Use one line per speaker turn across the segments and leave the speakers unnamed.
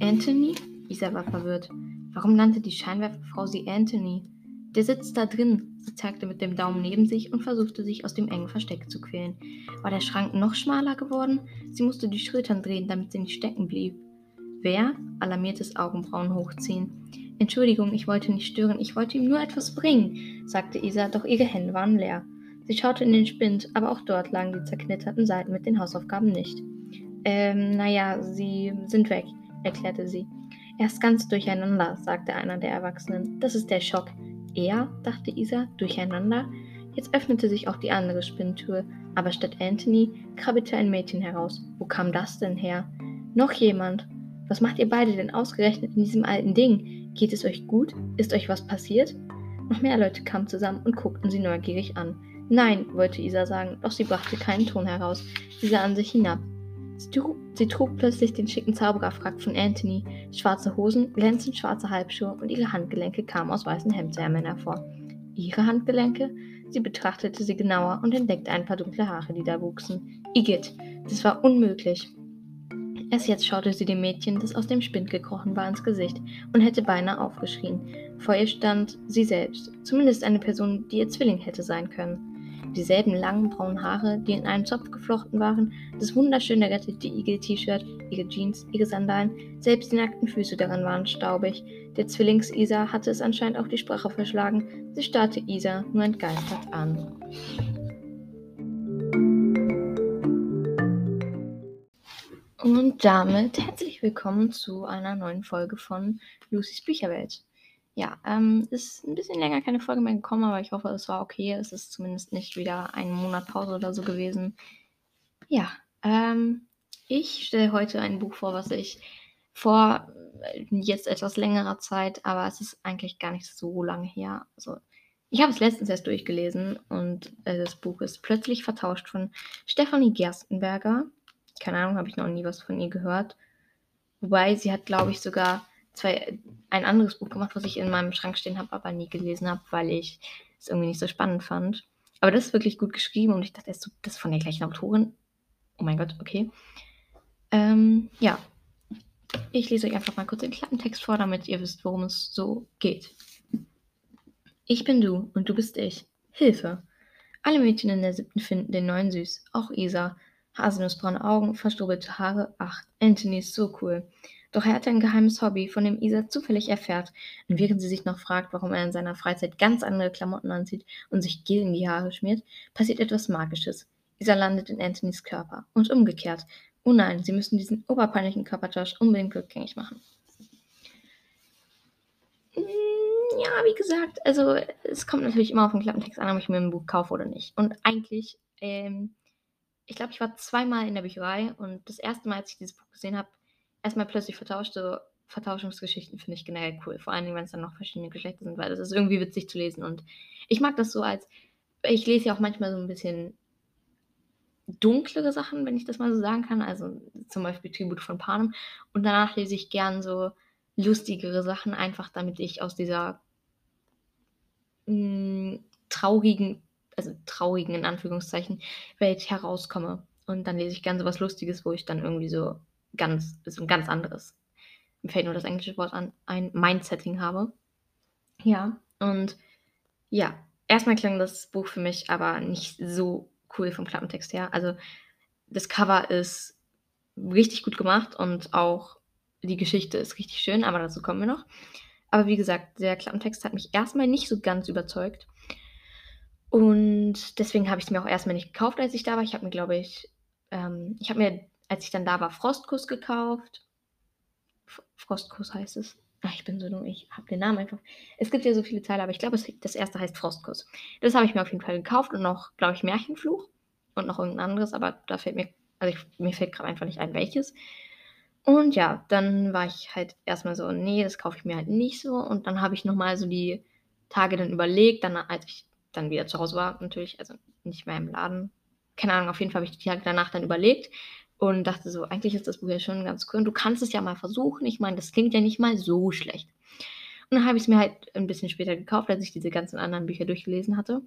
Anthony? Isa war verwirrt. Warum nannte die Scheinwerferfrau sie Anthony? Der sitzt da drin. Sie zeigte mit dem Daumen neben sich und versuchte sich aus dem engen Versteck zu quälen. War der Schrank noch schmaler geworden? Sie musste die Schultern drehen, damit sie nicht stecken blieb. Wer? Alarmiertes Augenbrauen hochziehen. Entschuldigung, ich wollte nicht stören, ich wollte ihm nur etwas bringen, sagte Isa, doch ihre Hände waren leer. Sie schaute in den Spind, aber auch dort lagen die zerknitterten Seiten mit den Hausaufgaben nicht. Ähm, naja, sie sind weg erklärte sie. Er ist ganz durcheinander, sagte einer der Erwachsenen. Das ist der Schock. Er, dachte Isa, durcheinander? Jetzt öffnete sich auch die andere Spinntür, aber statt Anthony krabbelte ein Mädchen heraus. Wo kam das denn her? Noch jemand. Was macht ihr beide denn ausgerechnet in diesem alten Ding? Geht es euch gut? Ist euch was passiert? Noch mehr Leute kamen zusammen und guckten sie neugierig an. Nein, wollte Isa sagen, doch sie brachte keinen Ton heraus. Sie sah an sich hinab. Sie trug, sie trug plötzlich den schicken Zaubererfrack von Anthony, schwarze Hosen, glänzend schwarze Halbschuhe und ihre Handgelenke kamen aus weißen Hemdsärmeln hervor. Ihre Handgelenke? Sie betrachtete sie genauer und entdeckte ein paar dunkle Haare, die da wuchsen. Igitt, das war unmöglich. Erst jetzt schaute sie dem Mädchen, das aus dem Spind gekrochen war, ins Gesicht und hätte beinahe aufgeschrien. Vor ihr stand sie selbst, zumindest eine Person, die ihr Zwilling hätte sein können dieselben langen braunen Haare, die in einen Zopf geflochten waren, das wunderschöne rettete Igel-T-Shirt, ihre Jeans, ihre Sandalen, selbst die nackten Füße daran waren staubig. Der Zwillings-Isa hatte es anscheinend auch die Sprache verschlagen. Sie starrte Isa nur entgeistert an. Und damit herzlich willkommen zu einer neuen Folge von Lucys Bücherwelt. Ja, ähm, ist ein bisschen länger keine Folge mehr gekommen, aber ich hoffe, es war okay. Es ist zumindest nicht wieder ein Monat Pause oder so gewesen. Ja, ähm, ich stelle heute ein Buch vor, was ich vor äh, jetzt etwas längerer Zeit, aber es ist eigentlich gar nicht so lange her. Also, ich habe es letztens erst durchgelesen und äh, das Buch ist plötzlich vertauscht von Stefanie Gerstenberger. Keine Ahnung, habe ich noch nie was von ihr gehört. Wobei sie hat, glaube ich, sogar zwei, ein anderes Buch gemacht, was ich in meinem Schrank stehen habe, aber nie gelesen habe, weil ich es irgendwie nicht so spannend fand. Aber das ist wirklich gut geschrieben und ich dachte das ist von der gleichen Autorin. Oh mein Gott, okay. Ähm, ja. Ich lese euch einfach mal kurz den Klappentext vor, damit ihr wisst, worum es so geht. Ich bin du und du bist ich. Hilfe! Alle Mädchen in der siebten finden den neuen süß. Auch Isa. Haselnussbraune Augen, verstrubbelte Haare. Ach, Anthony ist so cool. Doch er hat ein geheimes Hobby, von dem Isa zufällig erfährt. Und während sie sich noch fragt, warum er in seiner Freizeit ganz andere Klamotten anzieht und sich Gel in die Haare schmiert, passiert etwas Magisches. Isa landet in Anthonys Körper. Und umgekehrt. Oh nein, sie müssen diesen oberpeinlichen Körpertausch unbedingt rückgängig machen. Hm, ja, wie gesagt, also es kommt natürlich immer auf den Klappentext an, ob ich mir ein Buch kaufe oder nicht. Und eigentlich, ähm, ich glaube, ich war zweimal in der Bücherei und das erste Mal, als ich dieses Buch gesehen habe, erstmal plötzlich vertauschte Vertauschungsgeschichten finde ich generell cool. Vor allem, wenn es dann noch verschiedene Geschlechter sind, weil das ist irgendwie witzig zu lesen. Und ich mag das so als, ich lese ja auch manchmal so ein bisschen dunklere Sachen, wenn ich das mal so sagen kann. Also zum Beispiel Tribut von Panem. Und danach lese ich gern so lustigere Sachen, einfach damit ich aus dieser mh, mm, traurigen, also traurigen in Anführungszeichen, Welt herauskomme. Und dann lese ich gern so was Lustiges, wo ich dann irgendwie so ganz, ist ein ganz anderes. Mir fällt nur das englische Wort an, ein Mindsetting habe. Ja, und ja, erstmal klang das Buch für mich aber nicht so cool vom Klappentext her. Also das Cover ist richtig gut gemacht und auch die Geschichte ist richtig schön, aber dazu kommen wir noch. Aber wie gesagt, der Klappentext hat mich erstmal nicht so ganz überzeugt. Und deswegen habe ich es mir auch erstmal nicht gekauft, als ich da war. Ich habe mir, glaube ich, ähm, ich habe mir als ich dann da war, Frostkuss gekauft. Frostkuss heißt es. Ach, ich bin so dumm, ich habe den Namen einfach. Es gibt ja so viele Teile, aber ich glaube, das erste heißt Frostkuss. Das habe ich mir auf jeden Fall gekauft und noch, glaube ich, Märchenfluch und noch irgendein anderes, aber da fällt mir, also ich, mir fällt gerade einfach nicht ein, welches. Und ja, dann war ich halt erstmal so, nee, das kaufe ich mir halt nicht so. Und dann habe ich nochmal so die Tage dann überlegt, dann, als ich dann wieder zu Hause war, natürlich, also nicht mehr im Laden. Keine Ahnung, auf jeden Fall habe ich die Tage danach dann überlegt, und dachte so, eigentlich ist das Buch ja schon ganz cool. Und du kannst es ja mal versuchen. Ich meine, das klingt ja nicht mal so schlecht. Und dann habe ich es mir halt ein bisschen später gekauft, als ich diese ganzen anderen Bücher durchgelesen hatte.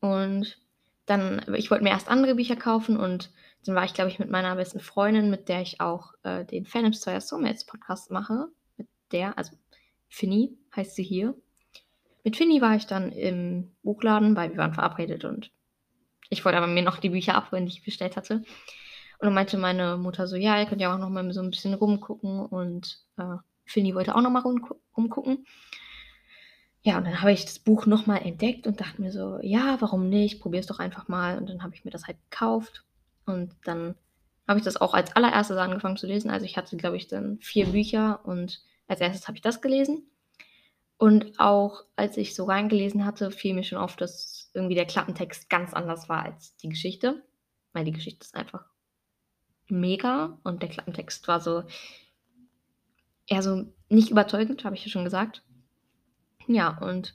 Und dann, ich wollte mir erst andere Bücher kaufen und dann war ich, glaube ich, mit meiner besten Freundin, mit der ich auch äh, den Phantoms Toya Soulmates Podcast mache, mit der, also Finny heißt sie hier. Mit Finny war ich dann im Buchladen, weil wir waren verabredet und ich wollte aber mir noch die Bücher abholen, die ich bestellt hatte. Und dann meinte meine Mutter so, ja, ihr könnt ja auch noch mal so ein bisschen rumgucken und äh, Finny wollte auch noch mal rumgucken. Ja, und dann habe ich das Buch noch mal entdeckt und dachte mir so, ja, warum nicht? Probier es doch einfach mal. Und dann habe ich mir das halt gekauft und dann habe ich das auch als allererstes angefangen zu lesen. Also ich hatte, glaube ich, dann vier Bücher und als erstes habe ich das gelesen. Und auch als ich so reingelesen hatte, fiel mir schon auf, dass irgendwie der Klappentext ganz anders war als die Geschichte. Weil die Geschichte ist einfach mega und der Klappentext war so eher so nicht überzeugend, habe ich ja schon gesagt. Ja, und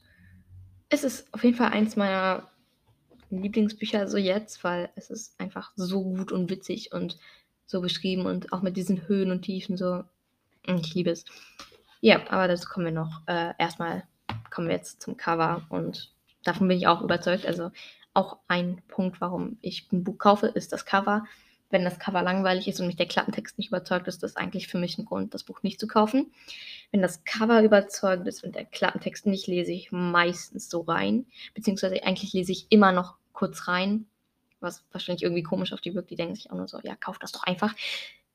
es ist auf jeden Fall eins meiner Lieblingsbücher so jetzt, weil es ist einfach so gut und witzig und so beschrieben und auch mit diesen Höhen und Tiefen so. Ich liebe es. Ja, aber dazu kommen wir noch. Äh, erstmal kommen wir jetzt zum Cover und davon bin ich auch überzeugt. Also auch ein Punkt, warum ich ein Buch kaufe, ist das Cover wenn das Cover langweilig ist und mich der Klappentext nicht überzeugt, ist das eigentlich für mich ein Grund, das Buch nicht zu kaufen. Wenn das Cover überzeugend ist und der Klappentext nicht, lese ich meistens so rein. Beziehungsweise eigentlich lese ich immer noch kurz rein, was wahrscheinlich irgendwie komisch auf die wirkt. Die denken sich auch nur so, ja, kauf das doch einfach.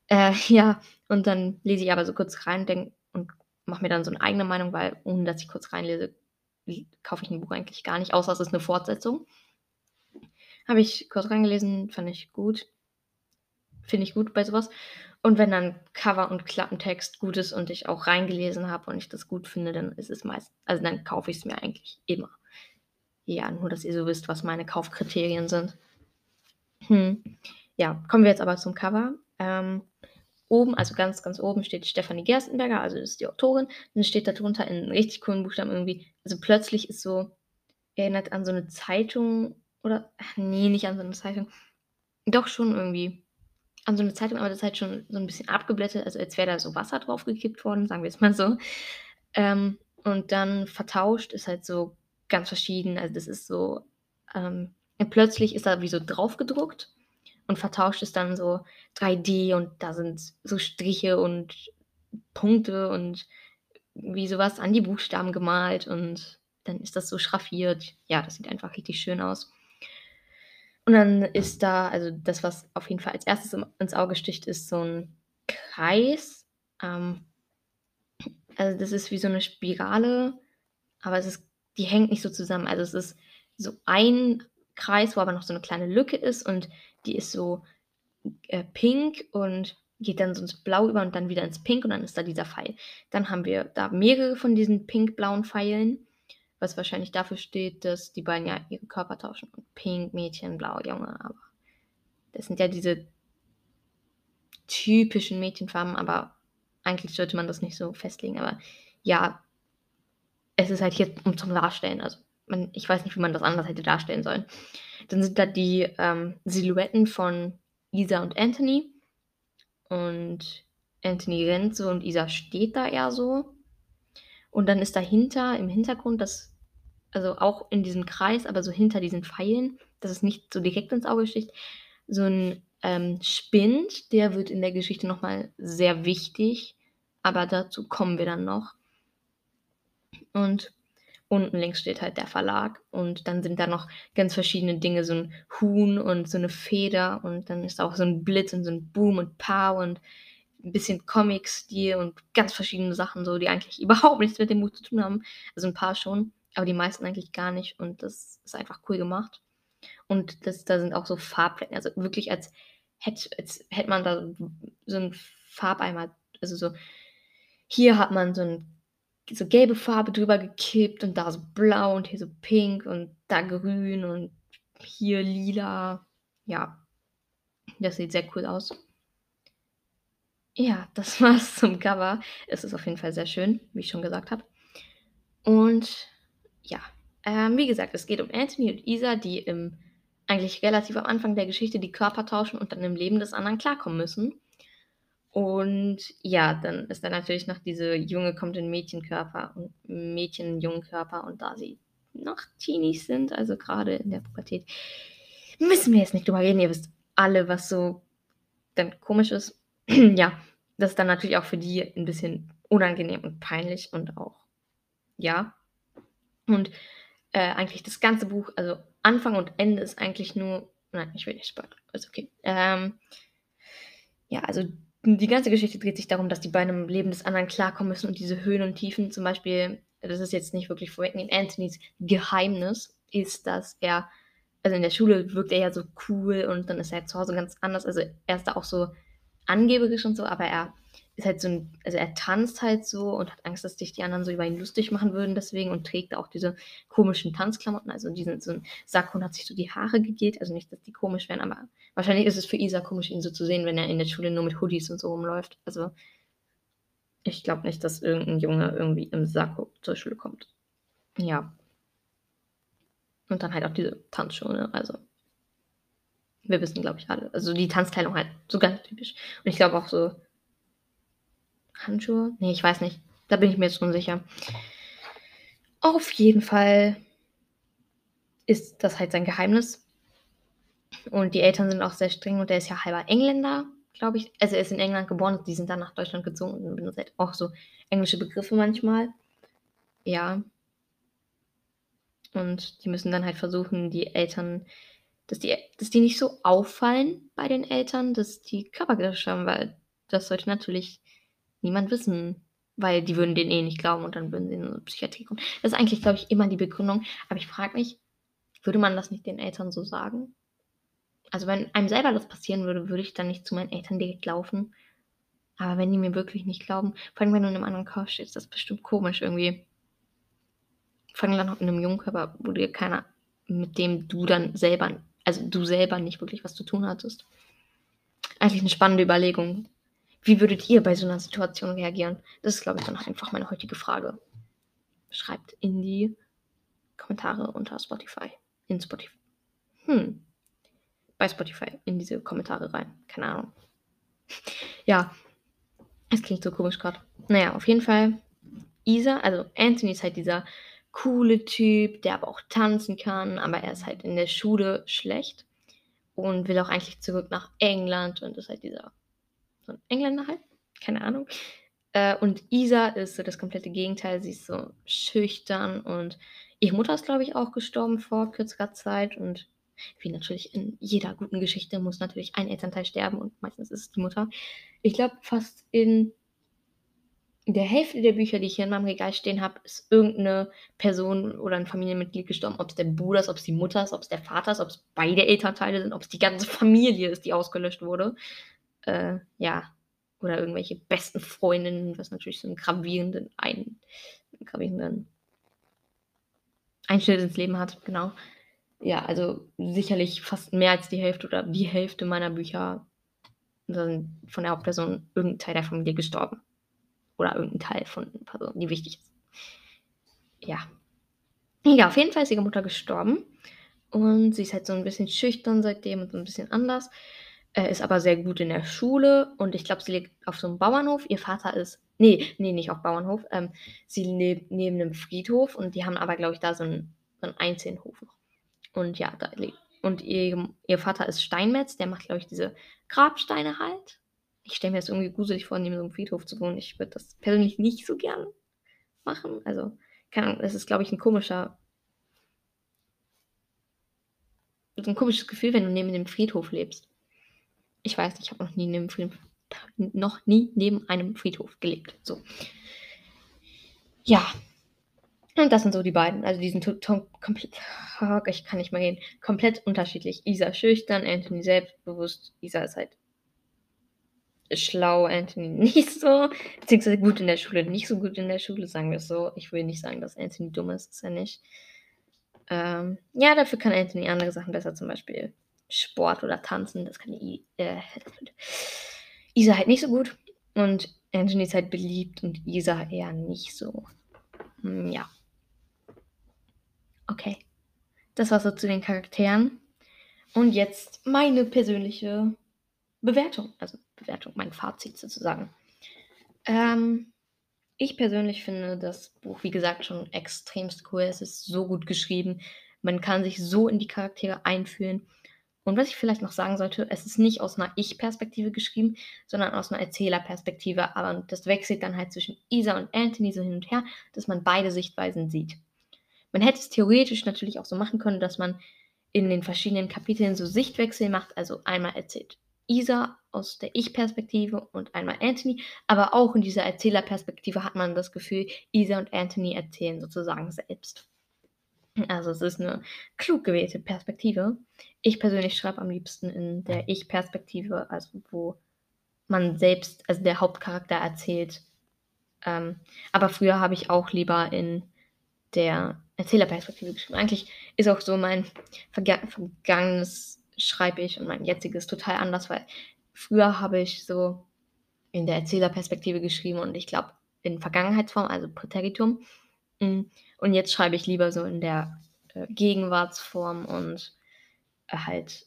Äh, ja, und dann lese ich aber so kurz rein denk, und mache mir dann so eine eigene Meinung, weil ohne dass ich kurz reinlese, kaufe ich ein Buch eigentlich gar nicht, außer es ist eine Fortsetzung. Habe ich kurz reingelesen, fand ich gut. Finde ich gut bei sowas. Und wenn dann Cover und Klappentext gut ist und ich auch reingelesen habe und ich das gut finde, dann ist es meist, also dann kaufe ich es mir eigentlich immer. Ja, nur dass ihr so wisst, was meine Kaufkriterien sind. Hm. Ja, kommen wir jetzt aber zum Cover. Ähm, oben, also ganz, ganz oben steht Stefanie Gerstenberger, also ist die Autorin. Dann steht darunter in richtig coolen Buchstaben irgendwie, also plötzlich ist so, erinnert an so eine Zeitung oder, ach nee, nicht an so eine Zeitung. Doch schon irgendwie an so eine Zeitung, aber das ist halt schon so ein bisschen abgeblättert, also als wäre da so Wasser drauf gekippt worden, sagen wir es mal so. Ähm, und dann vertauscht ist halt so ganz verschieden. Also das ist so, ähm, plötzlich ist da wie so drauf gedruckt und vertauscht ist dann so 3D und da sind so Striche und Punkte und wie sowas an die Buchstaben gemalt und dann ist das so schraffiert. Ja, das sieht einfach richtig schön aus. Und dann ist da, also das, was auf jeden Fall als erstes ins Auge sticht, ist so ein Kreis. Ähm, also das ist wie so eine Spirale, aber es ist, die hängt nicht so zusammen. Also es ist so ein Kreis, wo aber noch so eine kleine Lücke ist und die ist so äh, pink und geht dann so ins Blau über und dann wieder ins Pink und dann ist da dieser Pfeil. Dann haben wir da mehrere von diesen pink-blauen Pfeilen was wahrscheinlich dafür steht, dass die beiden ja ihre Körper tauschen. Pink, Mädchen, Blau, Junge, aber das sind ja diese typischen Mädchenfarben, aber eigentlich sollte man das nicht so festlegen. Aber ja, es ist halt hier um zum Darstellen. Also man, ich weiß nicht, wie man das anders hätte darstellen sollen. Dann sind da die ähm, Silhouetten von Isa und Anthony. Und Anthony rennt so und Isa steht da eher so. Und dann ist dahinter, im Hintergrund, das, also auch in diesem Kreis, aber so hinter diesen Pfeilen, dass es nicht so direkt ins Auge sticht, so ein ähm, Spind, der wird in der Geschichte nochmal sehr wichtig, aber dazu kommen wir dann noch. Und unten links steht halt der Verlag und dann sind da noch ganz verschiedene Dinge, so ein Huhn und so eine Feder und dann ist auch so ein Blitz und so ein Boom und Pow und ein bisschen Comic-Stil und ganz verschiedene Sachen, so, die eigentlich überhaupt nichts mit dem Buch zu tun haben. Also ein paar schon, aber die meisten eigentlich gar nicht. Und das ist einfach cool gemacht. Und das, da sind auch so Farbpläne, also wirklich als hätte, als hätte man da so ein Farbeimer, also so, hier hat man so ein so gelbe Farbe drüber gekippt und da so blau und hier so pink und da grün und hier lila. Ja, das sieht sehr cool aus. Ja, das war's zum Cover. Es ist auf jeden Fall sehr schön, wie ich schon gesagt habe. Und ja, ähm, wie gesagt, es geht um Anthony und Isa, die im eigentlich relativ am Anfang der Geschichte die Körper tauschen und dann im Leben des anderen klarkommen müssen. Und ja, dann ist da natürlich noch diese Junge kommt in Mädchenkörper und Mädchen in jungen Körper und da sie noch Teenies sind, also gerade in der Pubertät, müssen wir jetzt nicht drüber reden. Ihr wisst alle, was so dann komisch ist. ja, das ist dann natürlich auch für die ein bisschen unangenehm und peinlich und auch, ja. Und äh, eigentlich das ganze Buch, also Anfang und Ende ist eigentlich nur, nein, ich will nicht spoilern, ist okay. Ähm, ja, also die ganze Geschichte dreht sich darum, dass die beiden im Leben des anderen klarkommen müssen und diese Höhen und Tiefen, zum Beispiel, das ist jetzt nicht wirklich vorwegnehmen, Anthonys Geheimnis ist, dass er, also in der Schule wirkt er ja so cool und dann ist er zu Hause ganz anders, also er ist da auch so angeberisch und so, aber er ist halt so ein, also er tanzt halt so und hat Angst, dass sich die anderen so über ihn lustig machen würden deswegen und trägt auch diese komischen Tanzklamotten, also diesen so ein Sack und hat sich so die Haare gegelt, also nicht, dass die komisch wären, aber wahrscheinlich ist es für Isa komisch, ihn so zu sehen, wenn er in der Schule nur mit Hoodies und so rumläuft. Also ich glaube nicht, dass irgendein Junge irgendwie im Sakko zur Schule kommt. Ja. Und dann halt auch diese Tanzschuhe, ne? also wir wissen, glaube ich, alle. Also die Tanzkleidung halt, so ganz typisch. Und ich glaube auch so Handschuhe? Nee, ich weiß nicht. Da bin ich mir jetzt unsicher. Auf jeden Fall ist das halt sein Geheimnis. Und die Eltern sind auch sehr streng und er ist ja halber Engländer, glaube ich. Also er ist in England geboren, die sind dann nach Deutschland gezogen und benutzen halt auch so englische Begriffe manchmal. Ja. Und die müssen dann halt versuchen, die Eltern, dass die, dass die nicht so auffallen bei den Eltern, dass die Körpergeschirr haben, weil das sollte natürlich niemand wissen, weil die würden denen eh nicht glauben und dann würden sie in eine Psychiatrie kommen. Das ist eigentlich, glaube ich, immer die Begründung. Aber ich frage mich, würde man das nicht den Eltern so sagen? Also wenn einem selber das passieren würde, würde ich dann nicht zu meinen Eltern direkt laufen. Aber wenn die mir wirklich nicht glauben, vor allem wenn du in einem anderen Körper stehst, das ist bestimmt komisch irgendwie. Vor allem dann auch in einem jungen Körper, wo dir keiner, mit dem du dann selber, also du selber nicht wirklich was zu tun hattest. Eigentlich eine spannende Überlegung. Wie würdet ihr bei so einer Situation reagieren? Das ist, glaube ich, dann einfach meine heutige Frage. Schreibt in die Kommentare unter Spotify. In Spotify. Hm. Bei Spotify in diese Kommentare rein. Keine Ahnung. ja. Es klingt so komisch gerade. Naja, auf jeden Fall. Isa, also Anthony ist halt dieser coole Typ, der aber auch tanzen kann, aber er ist halt in der Schule schlecht und will auch eigentlich zurück nach England und ist halt dieser so ein Engländer halt, keine Ahnung. Äh, und Isa ist so das komplette Gegenteil. Sie ist so schüchtern und ihre Mutter ist, glaube ich, auch gestorben vor kürzerer Zeit. Und wie natürlich in jeder guten Geschichte muss natürlich ein Elternteil sterben und meistens ist es die Mutter. Ich glaube, fast in der Hälfte der Bücher, die ich hier in meinem Regal stehen habe, ist irgendeine Person oder ein Familienmitglied gestorben. Ob es der Bruder ist, ob es die Mutter ist, ob es der Vater ist, ob es beide Elternteile sind, ob es die ganze Familie ist, die ausgelöscht wurde äh, ja, oder irgendwelche besten Freundinnen, was natürlich so einen gravierenden, ein, gravierenden Einschnitt ins Leben hat, genau. Ja, also sicherlich fast mehr als die Hälfte oder die Hälfte meiner Bücher sind von der Hauptperson irgendein Teil der Familie gestorben. Oder irgendein Teil von einer Person, die wichtig ist. Ja. Ja, auf jeden Fall ist ihre Mutter gestorben. Und sie ist halt so ein bisschen schüchtern seitdem und so ein bisschen anders. Äh, ist aber sehr gut in der Schule und ich glaube, sie lebt auf so einem Bauernhof. Ihr Vater ist, nee, nee, nicht auf Bauernhof. Ähm, sie lebt neben einem Friedhof und die haben aber, glaube ich, da so einen, so einen Einzelhof. Und ja, da lebt. Und ihr, ihr Vater ist Steinmetz, der macht, glaube ich, diese Grabsteine halt. Ich stelle mir das irgendwie gruselig vor, neben so einem Friedhof zu wohnen. Ich würde das persönlich nicht so gern machen. Also, keine Ahnung, das ist, glaube ich, ein komischer. So ein komisches Gefühl, wenn du neben dem Friedhof lebst. Ich weiß, ich habe noch nie neben Friedhof, noch nie neben einem Friedhof gelebt. So. Ja. Und das sind so die beiden. Also die sind komplett, oh, ich kann nicht mal gehen, komplett unterschiedlich. Isa schüchtern, Anthony selbstbewusst. Isa ist halt schlau, Anthony nicht so. Beziehungsweise gut in der Schule, nicht so gut in der Schule, sagen wir es so. Ich will nicht sagen, dass Anthony dumm ist, ist er nicht. Ähm, ja, dafür kann Anthony andere Sachen besser, zum Beispiel Sport oder Tanzen. Das kann I, äh, Isa halt nicht so gut. Und Anthony ist halt beliebt und Isa eher nicht so. Hm, ja. Okay. Das war so zu den Charakteren. Und jetzt meine persönliche Bewertung. Also Bewertung, mein Fazit sozusagen. Ähm, ich persönlich finde das Buch, wie gesagt, schon extremst cool. Es ist so gut geschrieben. Man kann sich so in die Charaktere einfühlen. Und was ich vielleicht noch sagen sollte, es ist nicht aus einer Ich-Perspektive geschrieben, sondern aus einer Erzählerperspektive. Aber das wechselt dann halt zwischen Isa und Anthony so hin und her, dass man beide Sichtweisen sieht. Man hätte es theoretisch natürlich auch so machen können, dass man in den verschiedenen Kapiteln so Sichtwechsel macht. Also einmal erzählt Isa aus der Ich-Perspektive und einmal Anthony. Aber auch in dieser Erzählerperspektive hat man das Gefühl, Isa und Anthony erzählen sozusagen selbst. Also es ist eine klug gewählte Perspektive. Ich persönlich schreibe am liebsten in der Ich-Perspektive, also wo man selbst, also der Hauptcharakter erzählt. Ähm, aber früher habe ich auch lieber in der Erzählerperspektive geschrieben. Eigentlich ist auch so mein Verga vergangenes schreibe ich und mein jetziges total anders, weil früher habe ich so in der Erzählerperspektive geschrieben und ich glaube in Vergangenheitsform, also Präteritum. Mm, und jetzt schreibe ich lieber so in der äh, Gegenwartsform und äh, halt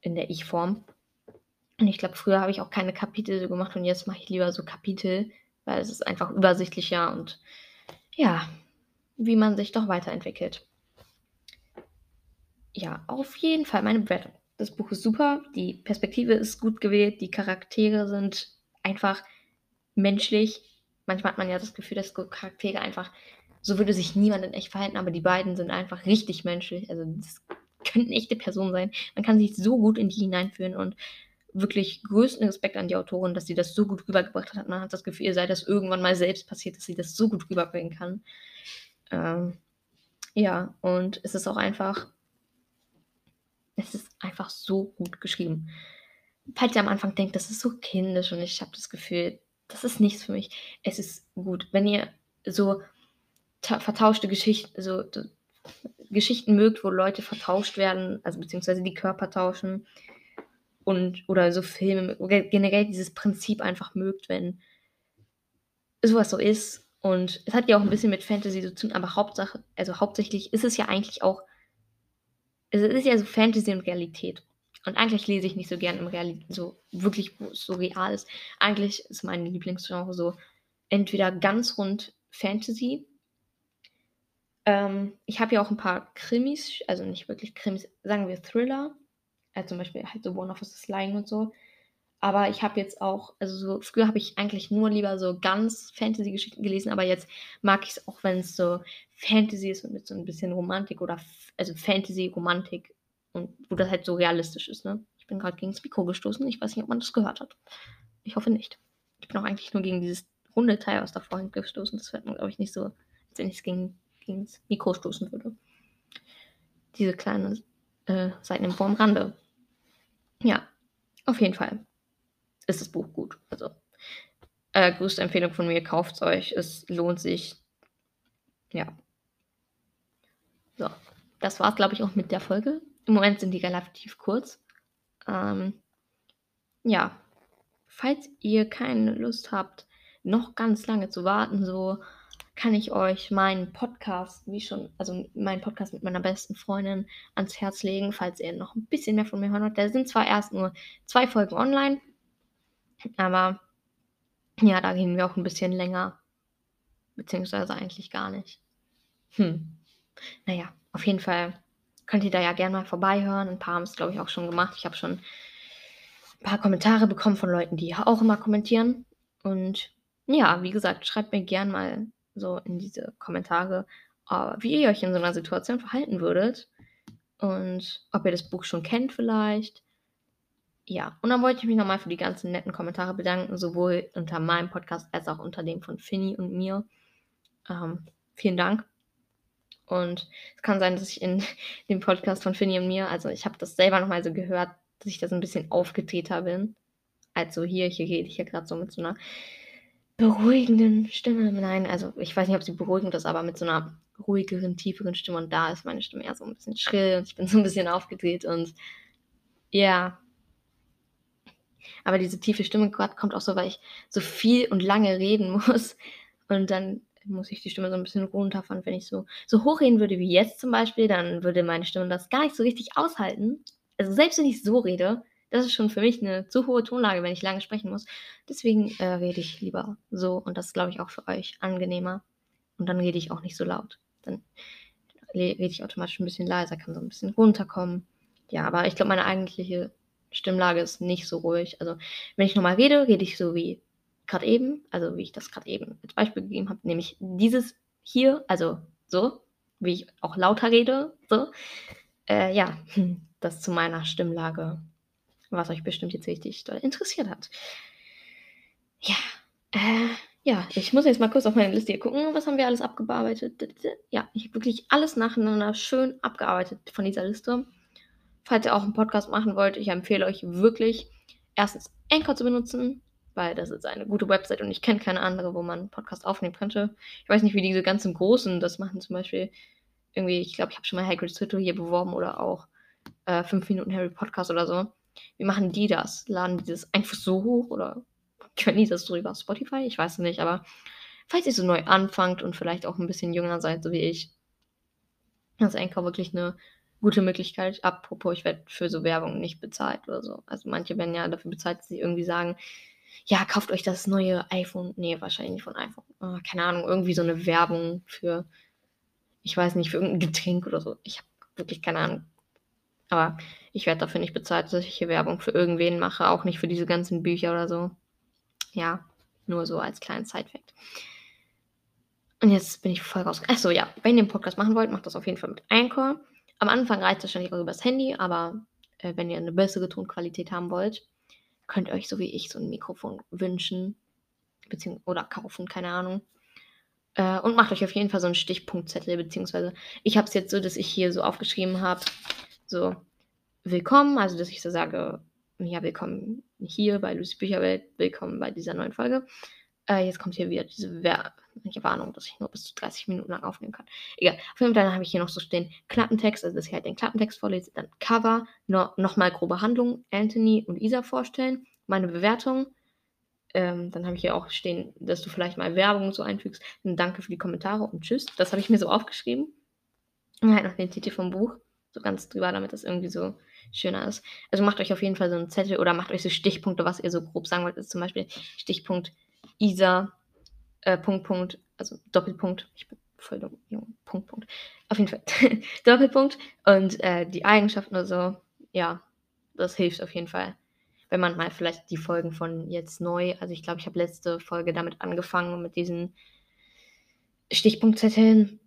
in der Ich-Form. Und ich glaube, früher habe ich auch keine Kapitel so gemacht und jetzt mache ich lieber so Kapitel, weil es ist einfach übersichtlicher und ja, wie man sich doch weiterentwickelt. Ja, auf jeden Fall meine Bewertung. Das Buch ist super, die Perspektive ist gut gewählt, die Charaktere sind einfach menschlich. Manchmal hat man ja das Gefühl, dass Charaktere einfach so würde sich niemand in echt verhalten, aber die beiden sind einfach richtig menschlich. Also das könnten echte Personen sein. Man kann sich so gut in die hineinführen und wirklich größten Respekt an die Autorin, dass sie das so gut rübergebracht hat. Man hat das Gefühl, ihr sei das irgendwann mal selbst passiert, dass sie das so gut rüberbringen kann. Ähm, ja, und es ist auch einfach, es ist einfach so gut geschrieben. Falls ihr am Anfang denkt, das ist so kindisch und ich habe das Gefühl, das ist nichts für mich. Es ist gut. Wenn ihr so vertauschte Geschichten, so Geschichten mögt, wo Leute vertauscht werden, also beziehungsweise die Körper tauschen und oder so Filme, generell dieses Prinzip einfach mögt, wenn sowas so ist. Und es hat ja auch ein bisschen mit Fantasy zu tun, aber Hauptsache, also hauptsächlich ist es ja eigentlich auch, also es ist ja so Fantasy und Realität. Und eigentlich lese ich nicht so gern im Realität, so wirklich, wo es so real ist. Eigentlich ist mein Lieblingsgenre so entweder ganz rund Fantasy ähm, ich habe ja auch ein paar Krimis, also nicht wirklich Krimis, sagen wir Thriller. Also zum Beispiel halt so One of Us Lying und so. Aber ich habe jetzt auch, also so, früher habe ich eigentlich nur lieber so ganz Fantasy-Geschichten gelesen, aber jetzt mag ich es auch, wenn es so Fantasy ist und mit so ein bisschen Romantik oder, also Fantasy-Romantik und wo das halt so realistisch ist, ne? Ich bin gerade gegen das Mikro gestoßen, ich weiß nicht, ob man das gehört hat. Ich hoffe nicht. Ich bin auch eigentlich nur gegen dieses runde Teil aus der Vorhand gestoßen, das hört man, glaube ich, nicht so, als wenn ich es gegen ins Mikro stoßen würde. Diese kleine äh, Seiteninfo am Rande. Ja, auf jeden Fall ist das Buch gut. Also, äh, größte Empfehlung von mir, kauft es euch. Es lohnt sich. Ja. So, das war es, glaube ich, auch mit der Folge. Im Moment sind die relativ kurz. Ähm, ja, falls ihr keine Lust habt, noch ganz lange zu warten, so kann ich euch meinen Podcast, wie schon, also meinen Podcast mit meiner besten Freundin ans Herz legen, falls ihr noch ein bisschen mehr von mir hören wollt. Da sind zwar erst nur zwei Folgen online, aber ja, da gehen wir auch ein bisschen länger. Beziehungsweise eigentlich gar nicht. Hm. Naja, auf jeden Fall könnt ihr da ja gerne mal vorbeihören. Ein paar haben es, glaube ich, auch schon gemacht. Ich habe schon ein paar Kommentare bekommen von Leuten, die auch immer kommentieren. Und ja, wie gesagt, schreibt mir gerne mal so in diese Kommentare, uh, wie ihr euch in so einer Situation verhalten würdet und ob ihr das Buch schon kennt vielleicht. Ja, und dann wollte ich mich nochmal für die ganzen netten Kommentare bedanken, sowohl unter meinem Podcast als auch unter dem von Finny und mir. Ähm, vielen Dank. Und es kann sein, dass ich in dem Podcast von Finny und mir, also ich habe das selber nochmal so gehört, dass ich das ein bisschen aufgetreter bin. Also hier, hier rede ich ja gerade so mit so einer beruhigenden Stimme. Nein, also ich weiß nicht, ob sie beruhigend ist, aber mit so einer ruhigeren, tieferen Stimme. Und da ist meine Stimme eher so ein bisschen schrill und ich bin so ein bisschen aufgedreht und ja. Aber diese tiefe Stimme kommt auch so, weil ich so viel und lange reden muss. Und dann muss ich die Stimme so ein bisschen runterfahren. Wenn ich so, so hoch reden würde wie jetzt zum Beispiel, dann würde meine Stimme das gar nicht so richtig aushalten. Also selbst wenn ich so rede, das ist schon für mich eine zu hohe Tonlage, wenn ich lange sprechen muss. Deswegen äh, rede ich lieber so und das ist, glaube ich, auch für euch angenehmer. Und dann rede ich auch nicht so laut. Dann rede ich automatisch ein bisschen leiser, kann so ein bisschen runterkommen. ja, aber ich glaube, meine eigentliche Stimmlage ist nicht so ruhig. Also, wenn ich nochmal rede, rede ich so wie gerade eben, also wie ich das gerade eben als Beispiel gegeben habe, nämlich dieses hier, also so, wie ich auch lauter rede, so. Äh, ja, das zu meiner Stimmlage, was euch bestimmt jetzt richtig interessiert hat. Ja, äh, ja, ich muss jetzt mal kurz auf meine Liste hier gucken. Was haben wir alles abgearbeitet? Ja, ich habe wirklich alles nacheinander schön abgearbeitet von dieser Liste. Falls ihr auch einen Podcast machen wollt, ich empfehle euch wirklich, erstens Anchor zu benutzen, weil das ist eine gute Website und ich kenne keine andere, wo man einen Podcast aufnehmen könnte. Ich weiß nicht, wie diese ganzen Großen das machen, zum Beispiel irgendwie, ich glaube, ich habe schon mal Hagrid's Hütte hier beworben oder auch äh, 5 Minuten Harry Podcast oder so. Wie machen die das? Laden die das einfach so hoch oder können die das so über Spotify? Ich weiß es nicht, aber falls ihr so neu anfangt und vielleicht auch ein bisschen jünger seid, so wie ich, ist Anchor wirklich eine gute Möglichkeit. Apropos, ich werde für so Werbung nicht bezahlt oder so. Also manche werden ja dafür bezahlt, dass sie irgendwie sagen, ja, kauft euch das neue iPhone. Nee, wahrscheinlich nicht von iPhone. Oh, keine Ahnung, irgendwie so eine Werbung für, ich weiß nicht, für irgendein Getränk oder so. Ich habe wirklich keine Ahnung. Aber ich werde dafür nicht bezahlt, dass ich hier Werbung für irgendwen mache, auch nicht für diese ganzen Bücher oder so. Ja, nur so als kleinen Side-Fact. Und jetzt bin ich voll raus. Achso, ja, wenn ihr einen Podcast machen wollt, macht das auf jeden Fall mit Anchor. Am Anfang reicht wahrscheinlich auch übers Handy, aber äh, wenn ihr eine bessere Tonqualität haben wollt, könnt ihr euch so wie ich so ein Mikrofon wünschen beziehungsweise oder kaufen, keine Ahnung. Äh, und macht euch auf jeden Fall so einen Stichpunktzettel, beziehungsweise ich habe es jetzt so, dass ich hier so aufgeschrieben habe, so willkommen, also dass ich so sage, ja, willkommen hier bei Lucy's Bücherwelt, willkommen bei dieser neuen Folge. Äh, jetzt kommt hier wieder diese Warnung, dass ich nur bis zu 30 Minuten lang aufnehmen kann. Egal. Auf jeden Fall habe ich hier noch so stehen Klappentext, also dass ich halt den Klappentext vorlese, dann Cover, no, nochmal grobe Handlung, Anthony und Isa vorstellen, meine Bewertung. Ähm, dann habe ich hier auch stehen, dass du vielleicht mal Werbung so einfügst. Dann danke für die Kommentare und tschüss. Das habe ich mir so aufgeschrieben. Und halt noch den Titel vom Buch. So ganz drüber, damit das irgendwie so schöner ist. Also macht euch auf jeden Fall so einen Zettel oder macht euch so Stichpunkte, was ihr so grob sagen wollt. Ist zum Beispiel Stichpunkt Isa, äh, Punkt, Punkt, also Doppelpunkt. Ich bin voll dumm, Junge. Punkt, Punkt. Auf jeden Fall. Doppelpunkt. Und äh, die Eigenschaften oder so, ja, das hilft auf jeden Fall. Wenn man mal vielleicht die Folgen von jetzt neu, also ich glaube, ich habe letzte Folge damit angefangen, mit diesen Stichpunktzetteln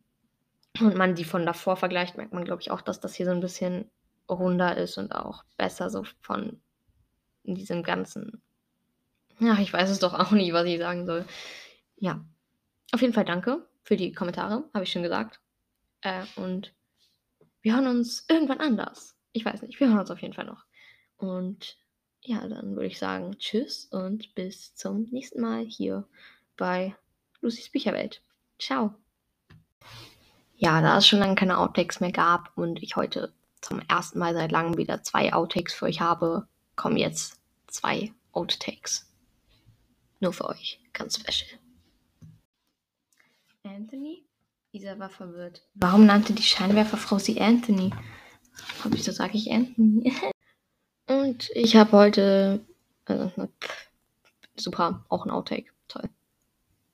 und man die von davor vergleicht, merkt man, glaube ich, auch, dass das hier so ein bisschen runder ist und auch besser so von diesem ganzen. Ja, ich weiß es doch auch nicht, was ich sagen soll. Ja, auf jeden Fall danke für die Kommentare, habe ich schon gesagt. Äh, und wir hören uns irgendwann anders. Ich weiß nicht, wir hören uns auf jeden Fall noch. Und ja, dann würde ich sagen, tschüss und bis zum nächsten Mal hier bei Lucy's Bücherwelt. Ciao. Ja, da es schon lange keine Outtakes mehr gab und ich heute zum ersten Mal seit langem wieder zwei Outtakes für euch habe, kommen jetzt zwei Outtakes. Nur für euch, ganz special. Anthony? Isa war verwirrt. Warum nannte die Scheinwerferfrau sie Anthony? Wieso sage ich Anthony? Und ich habe heute. Also, super, auch ein Outtake. Toll.